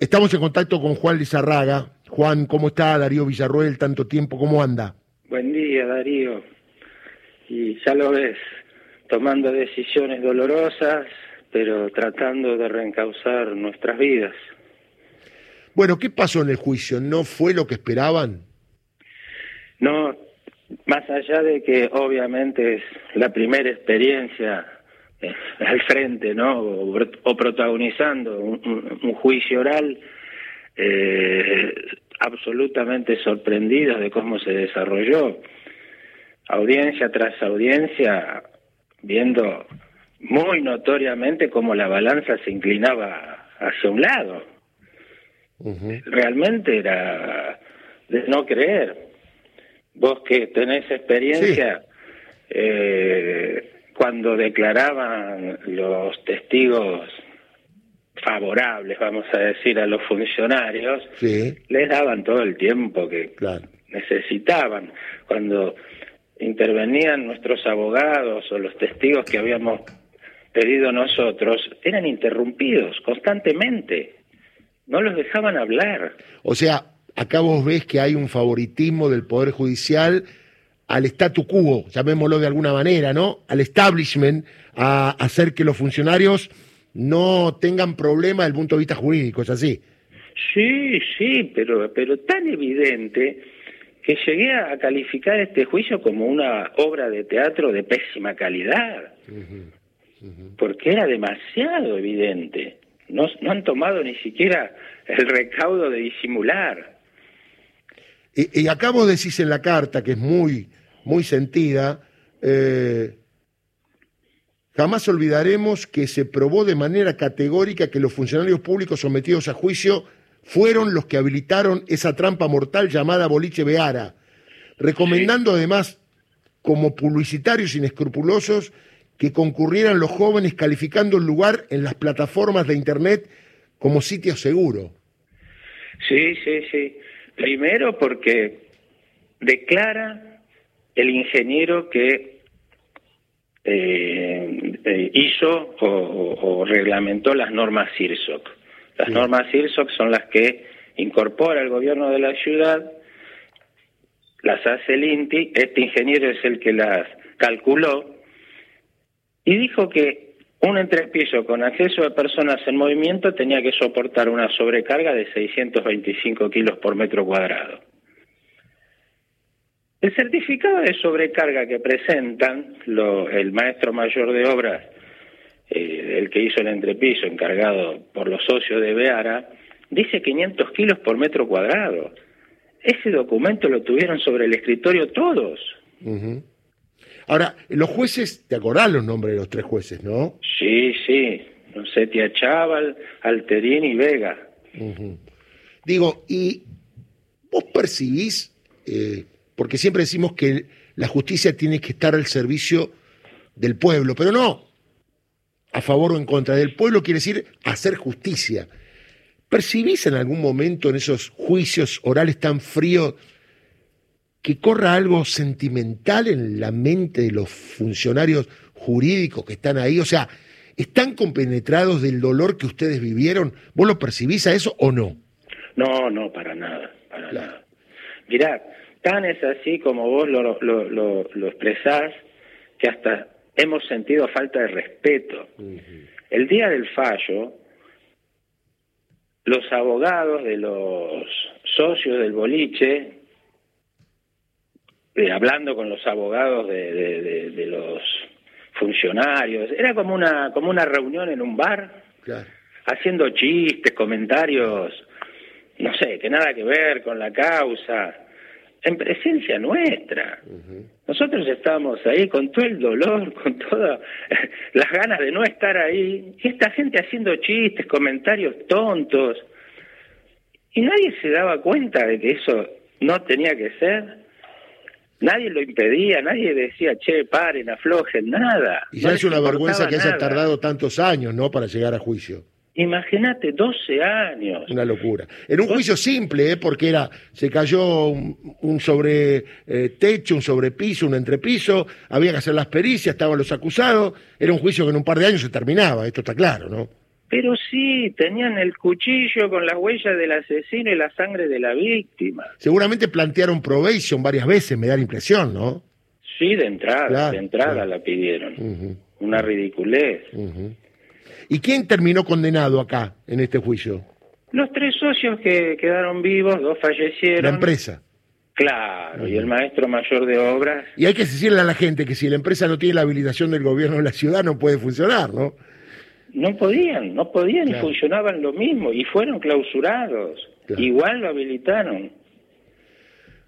Estamos en contacto con Juan Lizarraga. Juan, ¿cómo está? Darío Villarruel, tanto tiempo, ¿cómo anda? Buen día, Darío. Y ya lo ves, tomando decisiones dolorosas, pero tratando de reencauzar nuestras vidas. Bueno, ¿qué pasó en el juicio? ¿No fue lo que esperaban? No, más allá de que obviamente es la primera experiencia al frente, ¿no? O, protagonizando un, juicio oral, eh, absolutamente sorprendidos de cómo se desarrolló, audiencia tras audiencia, viendo muy notoriamente cómo la balanza se inclinaba hacia un lado. Realmente era de no creer. Vos que tenés experiencia, eh, cuando declaraban los testigos favorables, vamos a decir, a los funcionarios, les daban todo el tiempo que necesitaban. Cuando intervenían nuestros abogados o los testigos que habíamos pedido nosotros, eran interrumpidos constantemente. No los dejaban hablar. O sea, acá vos ves que hay un favoritismo del Poder Judicial al statu quo, llamémoslo de alguna manera, ¿no? Al establishment, a hacer que los funcionarios no tengan problemas desde el punto de vista jurídico, ¿es así? Sí, sí, pero, pero tan evidente que llegué a calificar este juicio como una obra de teatro de pésima calidad, porque era demasiado evidente. No, no han tomado ni siquiera el recaudo de disimular. Y, y acá vos decís en la carta, que es muy, muy sentida, eh, jamás olvidaremos que se probó de manera categórica que los funcionarios públicos sometidos a juicio fueron los que habilitaron esa trampa mortal llamada boliche Beara, recomendando además como publicitarios inescrupulosos que concurrieran los jóvenes calificando el lugar en las plataformas de Internet como sitio seguro. Sí, sí, sí. Primero porque declara el ingeniero que eh, eh, hizo o, reglamentó las normas CIRSOC. Las normas CIRSOC son las que incorpora el gobierno de la ciudad, las hace el INTI, este ingeniero es el que las calculó y dijo que un entrepiso con acceso de personas en movimiento tenía que soportar una sobrecarga de 625 kilos por metro cuadrado. El certificado de sobrecarga que presentan el maestro mayor de obras, eh, el que hizo el entrepiso encargado por los socios de Beara, dice 500 kilos por metro cuadrado. Ese documento lo tuvieron sobre el escritorio todos. Ahora, los jueces, te acordás los nombres de los tres jueces, ¿no? Sí, sí. No sé, Tia Chaval, Alterín y Vega. Digo, ¿y vos percibís eh, porque siempre decimos que la justicia tiene que estar al servicio del pueblo, pero no a favor o en contra del pueblo, quiere decir hacer justicia. ¿Percibís en algún momento en esos juicios orales tan fríos que corra algo sentimental en la mente de los funcionarios jurídicos que están ahí? O sea, ¿están compenetrados del dolor que ustedes vivieron? ¿Vos lo percibís a eso o no? No, no, para nada, para nada. Mirá, Tan es así como vos lo, lo, lo, expresás que hasta hemos sentido falta de respeto. El día del fallo, los abogados de los socios del boliche, eh, hablando con los abogados de, de, los funcionarios, era como una, como una reunión en un bar, haciendo chistes, comentarios, no sé, que nada que ver con la causa en presencia nuestra. Nosotros estábamos ahí con todo el dolor, con todas las ganas de no estar ahí, y esta gente haciendo chistes, comentarios tontos, y nadie se daba cuenta de que eso no tenía que ser. Nadie lo impedía, nadie decía, che, paren, aflojen, nada. Y ya es una vergüenza que haya tardado tantos años, ¿no?, para llegar a juicio. Imagínate, 12 años. Una locura. En un juicio simple, ¿eh? porque era, se cayó un, sobre eh, techo, un sobrepiso, un entrepiso, había que hacer las pericias, estaban los acusados, era un juicio que en un par de años se terminaba, esto está claro, ¿no? Pero sí, tenían el cuchillo con las huellas del asesino y la sangre de la víctima. Seguramente plantearon probation varias veces, me da la impresión, ¿no? Sí, de entrada, de entrada la pidieron. Una ridiculez. ¿Y quién terminó condenado acá, en este juicio? Los tres socios que quedaron vivos, dos fallecieron. La empresa. Claro, y el maestro mayor de obras. Y hay que decirle a la gente que si la empresa no tiene la habilitación del gobierno de la ciudad no puede funcionar, ¿no? No podían, no podían y funcionaban lo mismo y fueron clausurados. Igual lo habilitaron.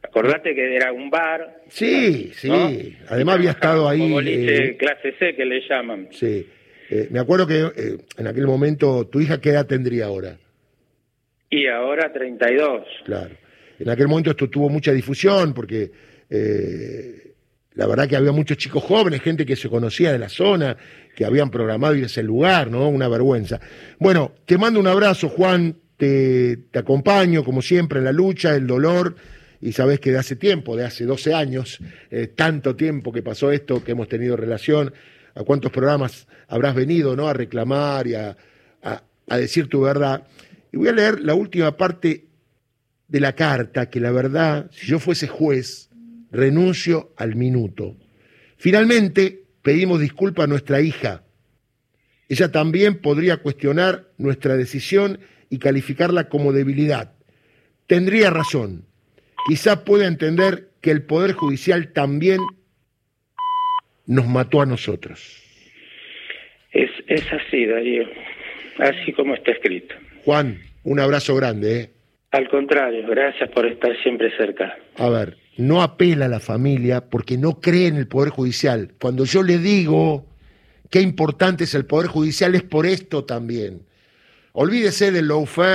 Acordate que era un bar. Sí, sí. Además había estado ahí. Como eh, clase C que le llaman. Sí. Eh, me acuerdo que eh, en aquel momento, ¿tu hija qué edad tendría ahora? Y ahora 32. Claro. En aquel momento esto tuvo mucha difusión porque eh, la verdad que había muchos chicos jóvenes, gente que se conocía de la zona, que habían programado ir a ese lugar, ¿no? Una vergüenza. Bueno, te mando un abrazo, Juan, te, acompaño como siempre en la lucha, el dolor, y sabes que de hace tiempo, de hace 12 años, eh, tanto tiempo que pasó esto, que hemos tenido relación, a cuántos programas habrás venido, ¿no? A reclamar y a, a decir tu verdad. Y voy a leer la última parte de la carta que la verdad, si yo fuese juez, renuncio al minuto. Finalmente, pedimos disculpas a nuestra hija. Ella también podría cuestionar nuestra decisión y calificarla como debilidad. Tendría razón. Quizá pueda entender que el Poder Judicial también nos mató a nosotros. Es, es así, Darío, así como está escrito. Juan, un abrazo grande. ¿eh? Al contrario, gracias por estar siempre cerca. A ver, no apela a la familia porque no cree en el Poder Judicial. Cuando yo le digo qué importante es el Poder Judicial es por esto también. Olvídese del lawfare